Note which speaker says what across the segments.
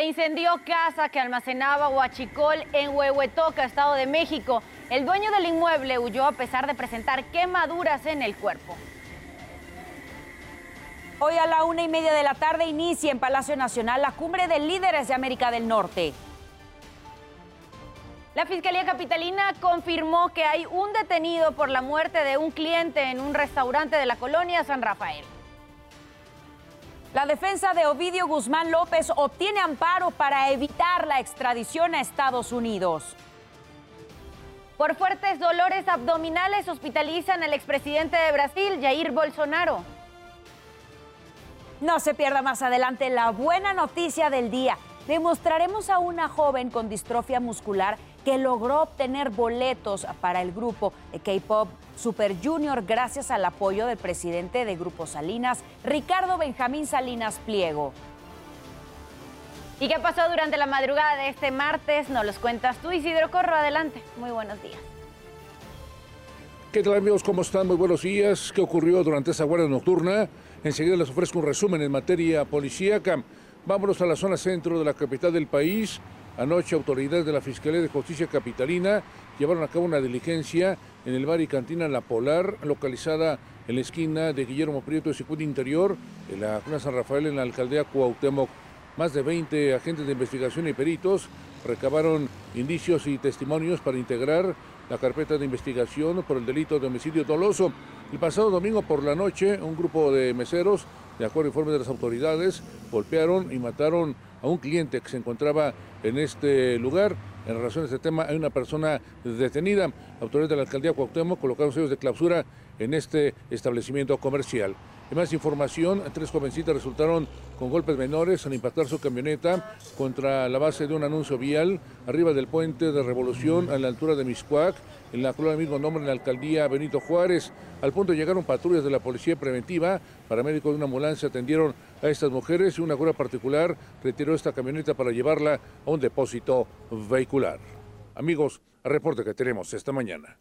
Speaker 1: Se incendió casa que almacenaba huachicol en Huehuetoca, Estado de México. El dueño del inmueble huyó a pesar de presentar quemaduras en el cuerpo.
Speaker 2: Hoy a la una y media de la tarde inicia en Palacio Nacional la cumbre de líderes de América del Norte.
Speaker 1: La Fiscalía Capitalina confirmó que hay un detenido por la muerte de un cliente en un restaurante de la colonia San Rafael.
Speaker 2: La defensa de Ovidio Guzmán López obtiene amparo para evitar la extradición a Estados Unidos.
Speaker 1: Por fuertes dolores abdominales hospitalizan al expresidente de Brasil, Jair Bolsonaro.
Speaker 2: No se pierda más adelante la buena noticia del día. Demostraremos a una joven con distrofia muscular que logró obtener boletos para el grupo K-Pop Super Junior gracias al apoyo del presidente de Grupo Salinas, Ricardo Benjamín Salinas Pliego.
Speaker 1: ¿Y qué pasó durante la madrugada de este martes? Nos los cuentas tú, Isidro Corro. Adelante. Muy buenos días.
Speaker 3: ¿Qué tal amigos? ¿Cómo están? Muy buenos días. ¿Qué ocurrió durante esa guardia nocturna? Enseguida les ofrezco un resumen en materia policíaca. Vámonos a la zona centro de la capital del país. Anoche autoridades de la Fiscalía de Justicia Capitalina llevaron a cabo una diligencia en el bar y cantina La Polar, localizada en la esquina de Guillermo Prieto y Circuito Interior, en la zona San Rafael, en la alcaldía Cuauhtémoc. Más de 20 agentes de investigación y peritos recabaron indicios y testimonios para integrar la carpeta de investigación por el delito de homicidio doloso. El pasado domingo por la noche, un grupo de meseros, de acuerdo al informe de las autoridades, golpearon y mataron a un cliente que se encontraba en este lugar. En relación a este tema, hay una persona detenida. Autoridades de la alcaldía Cuauhtémoc colocaron sellos de clausura en este establecimiento comercial. En más información, tres jovencitas resultaron con golpes menores al impactar su camioneta contra la base de un anuncio vial arriba del puente de Revolución a la altura de Miscuac, en la colonia mismo nombre en la alcaldía Benito Juárez. Al punto llegaron patrullas de la policía preventiva, paramédicos de una ambulancia atendieron a estas mujeres y una cura particular retiró esta camioneta para llevarla a un depósito vehicular. Amigos, reporte que tenemos esta mañana.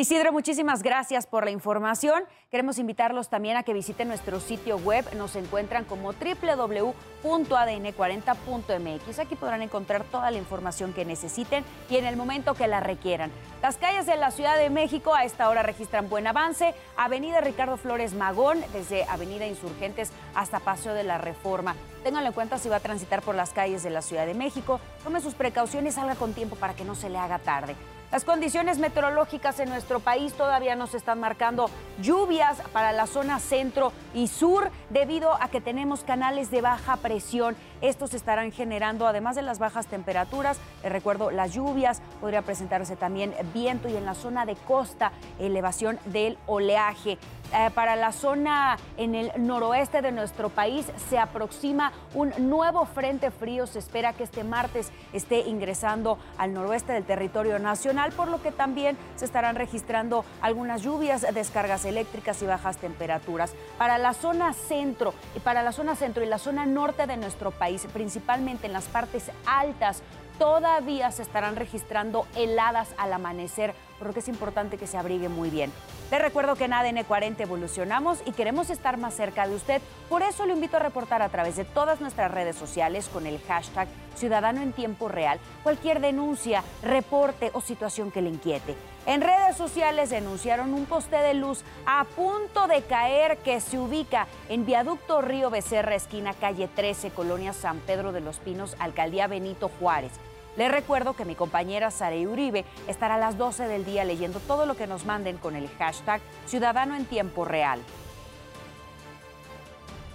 Speaker 2: Isidro, muchísimas gracias por la información. Queremos invitarlos también a que visiten nuestro sitio web. Nos encuentran como www.adn40.mx. Aquí podrán encontrar toda la información que necesiten y en el momento que la requieran. Las calles de la Ciudad de México a esta hora registran buen avance. Avenida Ricardo Flores Magón, desde Avenida Insurgentes hasta Paseo de la Reforma. Ténganlo en cuenta si va a transitar por las calles de la Ciudad de México. Tome sus precauciones, salga con tiempo para que no se le haga tarde. Las condiciones meteorológicas en nuestro país todavía nos están marcando lluvias para la zona centro y sur debido a que tenemos canales de baja presión. Estos estarán generando, además de las bajas temperaturas, les recuerdo, las lluvias, podría presentarse también viento y en la zona de costa, elevación del oleaje. Eh, para la zona en el noroeste de nuestro país se aproxima un nuevo frente frío. Se espera que este martes esté ingresando al noroeste del territorio nacional, por lo que también se estarán registrando algunas lluvias, descargas eléctricas y bajas temperaturas. Para la zona centro y para la zona centro y la zona norte de nuestro país, principalmente en las partes altas, todavía se estarán registrando heladas al amanecer, por lo que es importante que se abrigue muy bien. Les recuerdo que en ADN 40 evolucionamos y queremos estar más cerca de usted, por eso lo invito a reportar a través de todas nuestras redes sociales con el hashtag Ciudadano en Tiempo Real cualquier denuncia, reporte o situación que le inquiete. En redes sociales denunciaron un poste de luz a punto de caer que se ubica en Viaducto Río Becerra, esquina calle 13, Colonia San Pedro de los Pinos, Alcaldía Benito Juárez. Les recuerdo que mi compañera Sara Uribe estará a las 12 del día leyendo todo lo que nos manden con el hashtag Ciudadano en Tiempo Real.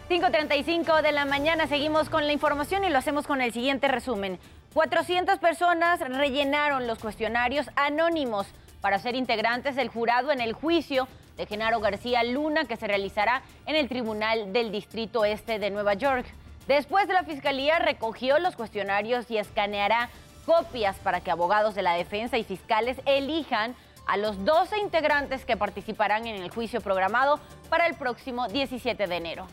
Speaker 1: 5.35 de la mañana seguimos con la información y lo hacemos con el siguiente resumen. 400 personas rellenaron los cuestionarios anónimos para ser integrantes del jurado en el juicio de Genaro García Luna que se realizará en el Tribunal del Distrito Este de Nueva York. Después la Fiscalía recogió los cuestionarios y escaneará copias para que abogados de la defensa y fiscales elijan a los 12 integrantes que participarán en el juicio programado para el próximo 17 de enero.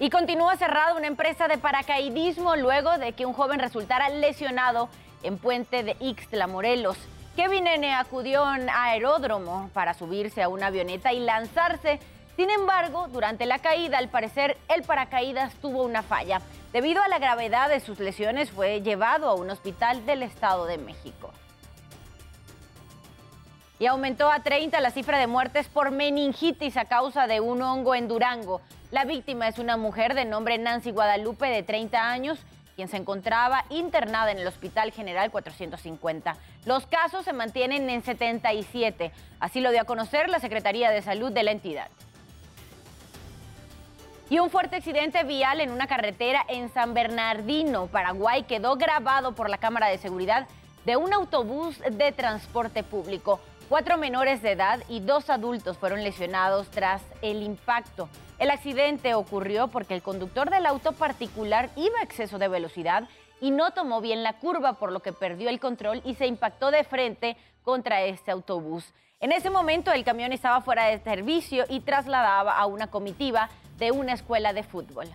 Speaker 1: Y continúa cerrada una empresa de paracaidismo luego de que un joven resultara lesionado en Puente de Ixtla, Morelos. Kevin N. acudió a un aeródromo para subirse a una avioneta y lanzarse Sin embargo, durante la caída, al parecer, el paracaídas tuvo una falla. Debido a la gravedad de sus lesiones, fue llevado a un hospital del Estado de México. Y aumentó a 30 la cifra de muertes por meningitis a causa de un hongo en Durango. La víctima es una mujer de nombre Nancy Guadalupe, de 30 años, quien se encontraba internada en el Hospital General 450. Los casos se mantienen en 77. Así lo dio a conocer la Secretaría de Salud de la entidad. Y un fuerte accidente vial en una carretera en San Bernardino, Paraguay, quedó grabado por la cámara de seguridad de un autobús de transporte público. Cuatro menores de edad y dos adultos fueron lesionados tras el impacto. El accidente ocurrió porque el conductor del auto particular iba a exceso de velocidad y no tomó bien la curva, por lo que perdió el control y se impactó de frente contra este autobús. En ese momento el camión estaba fuera de servicio y trasladaba a una comitiva de una escuela de fútbol.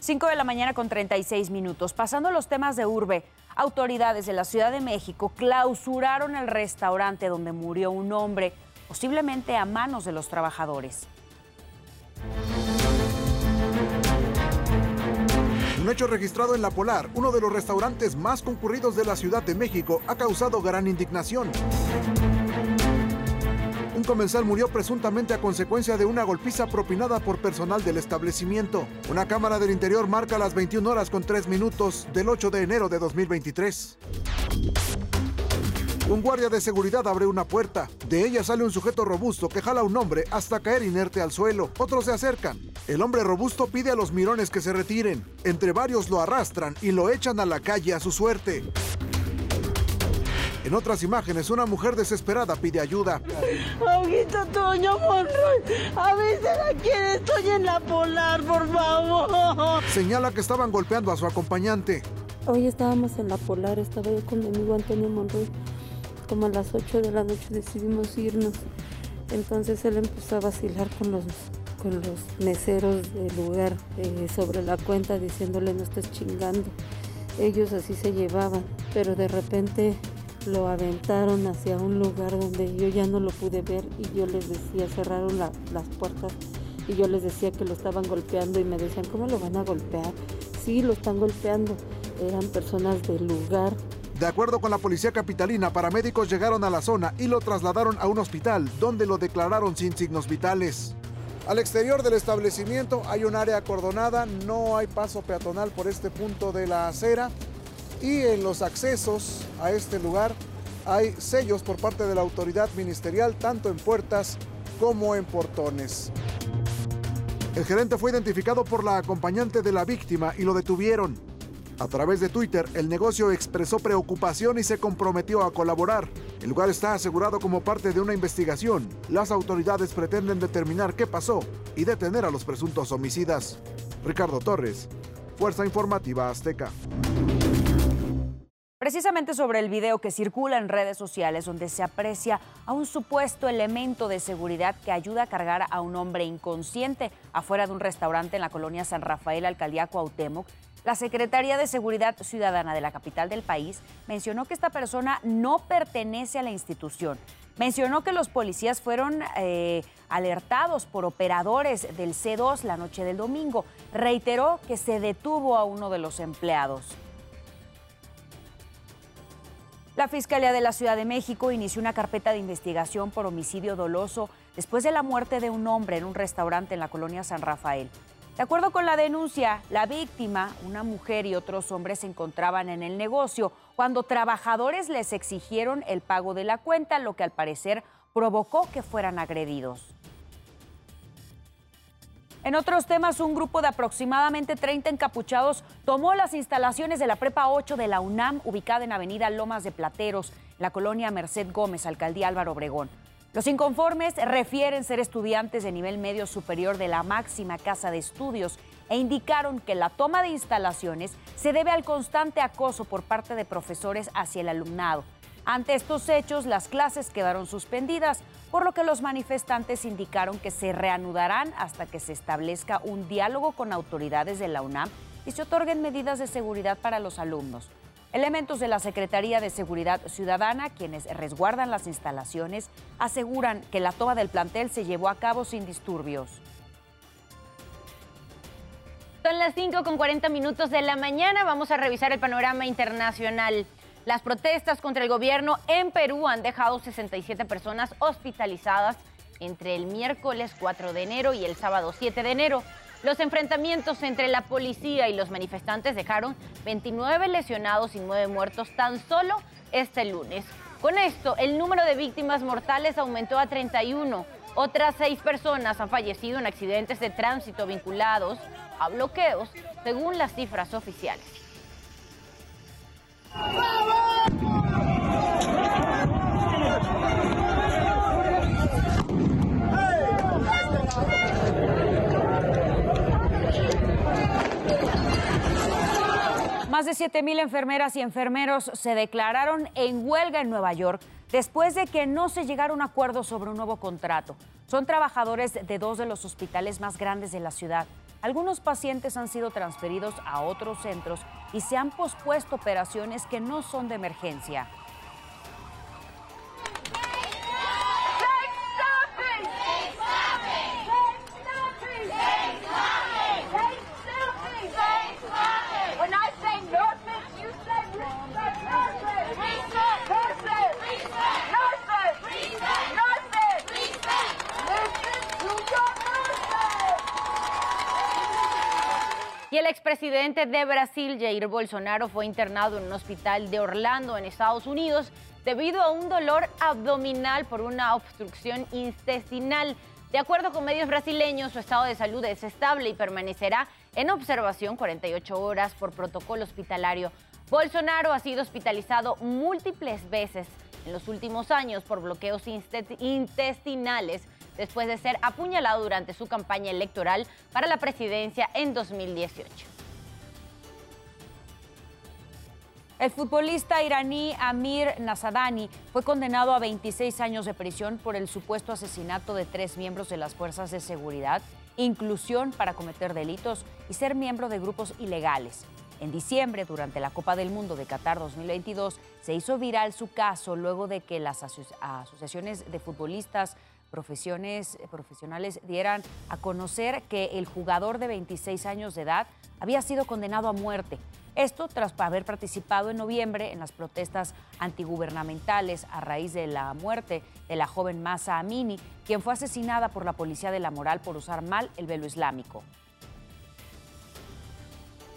Speaker 2: 5 de la mañana con 36 minutos. Pasando los temas de urbe, autoridades de la Ciudad de México clausuraron el restaurante donde murió un hombre, posiblemente a manos de los trabajadores.
Speaker 4: Un hecho registrado en La Polar, uno de los restaurantes más concurridos de la Ciudad de México, ha causado gran indignación. Un comensal murió presuntamente a consecuencia de una golpiza propinada por personal del establecimiento. Una cámara del interior marca las 21 horas con 3 minutos del 8 de enero de 2023. Un guardia de seguridad abre una puerta. De ella sale un sujeto robusto que jala a un hombre hasta caer inerte al suelo. Otros se acercan. El hombre robusto pide a los mirones que se retiren. Entre varios lo arrastran y lo echan a la calle a su suerte. En otras imágenes, una mujer desesperada pide ayuda.
Speaker 5: Abuelita Toño Monroy, avísela quién estoy en la polar, por favor.
Speaker 4: Señala que estaban golpeando a su acompañante.
Speaker 6: Hoy estábamos en la polar, estaba yo con mi amigo Antonio Monroy. Como a las 8 de la noche decidimos irnos. Entonces él empezó a vacilar con los, con los meseros del lugar eh, sobre la cuenta diciéndole no estés chingando. Ellos así se llevaban, pero de repente lo aventaron hacia un lugar donde yo ya no lo pude ver y yo les decía, cerraron las puertas y yo les decía que lo estaban golpeando y me decían, ¿cómo lo van a golpear? Sí, lo están golpeando. Eran personas del lugar.
Speaker 4: De acuerdo con la policía capitalina, paramédicos llegaron a la zona y lo trasladaron a un hospital donde lo declararon sin signos vitales. Al exterior del establecimiento hay un área acordonada, no hay paso peatonal por este punto de la acera y en los accesos a este lugar hay sellos por parte de la autoridad ministerial, tanto en puertas como en portones. El gerente fue identificado por la acompañante de la víctima y lo detuvieron. A través de Twitter, el negocio expresó preocupación y se comprometió a colaborar. El lugar está asegurado como parte de una investigación. Las autoridades pretenden determinar qué pasó y detener a los presuntos homicidas. Ricardo Torres, Fuerza Informativa Azteca.
Speaker 2: Precisamente sobre el video que circula en redes sociales donde se aprecia a un supuesto elemento de seguridad que ayuda a cargar a un hombre inconsciente afuera de un restaurante en la colonia San Rafael, alcaldía Cuauhtémoc, la Secretaría de Seguridad Ciudadana de la capital del país mencionó que esta persona no pertenece a la institución. Mencionó que los policías fueron eh, alertados por operadores del C2 la noche del domingo. Reiteró que se detuvo a uno de los empleados. La Fiscalía de la Ciudad de México inició una carpeta de investigación por homicidio doloso después de la muerte de un hombre en un restaurante en la colonia San Rafael. De acuerdo con la denuncia, la víctima, una mujer y otros hombres se encontraban en el negocio cuando trabajadores les exigieron el pago de la cuenta, lo que al parecer provocó que fueran agredidos. En otros temas, un grupo de aproximadamente 30 encapuchados tomó las instalaciones de la Prepa 8 de la UNAM, ubicada en Avenida Lomas de Plateros, la colonia Merced Gómez, alcaldía Álvaro Obregón. Los inconformes refieren ser estudiantes de nivel medio superior de la máxima casa de estudios e indicaron que la toma de instalaciones se debe al constante acoso por parte de profesores hacia el alumnado. Ante estos hechos, las clases quedaron suspendidas, por lo que los manifestantes indicaron que se reanudarán hasta que se establezca un diálogo con autoridades de la UNAM y se otorguen medidas de seguridad para los alumnos. Elementos de la Secretaría de Seguridad Ciudadana, quienes resguardan las instalaciones, aseguran que la toma del plantel se llevó a cabo sin disturbios.
Speaker 1: Son las 5 con 40 minutos de la mañana. Vamos a revisar el panorama internacional. Las protestas contra el gobierno en Perú han dejado 67 personas hospitalizadas entre el miércoles 4 de enero y el sábado 7 de enero. Los enfrentamientos entre la policía y los manifestantes dejaron 29 lesionados y 9 muertos tan solo este lunes. Con esto, el número de víctimas mortales aumentó a 31. Otras seis personas han fallecido en accidentes de tránsito vinculados a bloqueos, según las cifras oficiales.
Speaker 2: Más de 7.000 enfermeras y enfermeros se declararon en huelga en Nueva York después de que no se llegara a un acuerdo sobre un nuevo contrato. Son trabajadores de dos de los hospitales más grandes de la ciudad. Algunos pacientes han sido transferidos a otros centros y se han pospuesto operaciones que no son de emergencia.
Speaker 1: Y el expresidente de Brasil, Jair Bolsonaro, fue internado en un hospital de Orlando, en Estados Unidos, debido a un dolor abdominal por una obstrucción intestinal. De acuerdo con medios brasileños, su estado de salud es estable y permanecerá en observación 48 horas por protocolo hospitalario. Bolsonaro ha sido hospitalizado múltiples veces en los últimos años por bloqueos intestinales después de ser apuñalado durante su campaña electoral para la presidencia en 2018.
Speaker 2: El futbolista iraní Amir Nasadani fue condenado a 26 años de prisión por el supuesto asesinato de tres miembros de las fuerzas de seguridad, inclusión para cometer delitos y ser miembro de grupos ilegales. En diciembre, durante la Copa del Mundo de Qatar 2022, se hizo viral su caso luego de que las asociaciones de futbolistas profesiones, profesionales dieran a conocer que el jugador de 26 años de edad había sido condenado a muerte. Esto tras haber participado en noviembre en las protestas antigubernamentales a raíz de la muerte de la joven Masa Amini, quien fue asesinada por la policía de la moral por usar mal el velo islámico.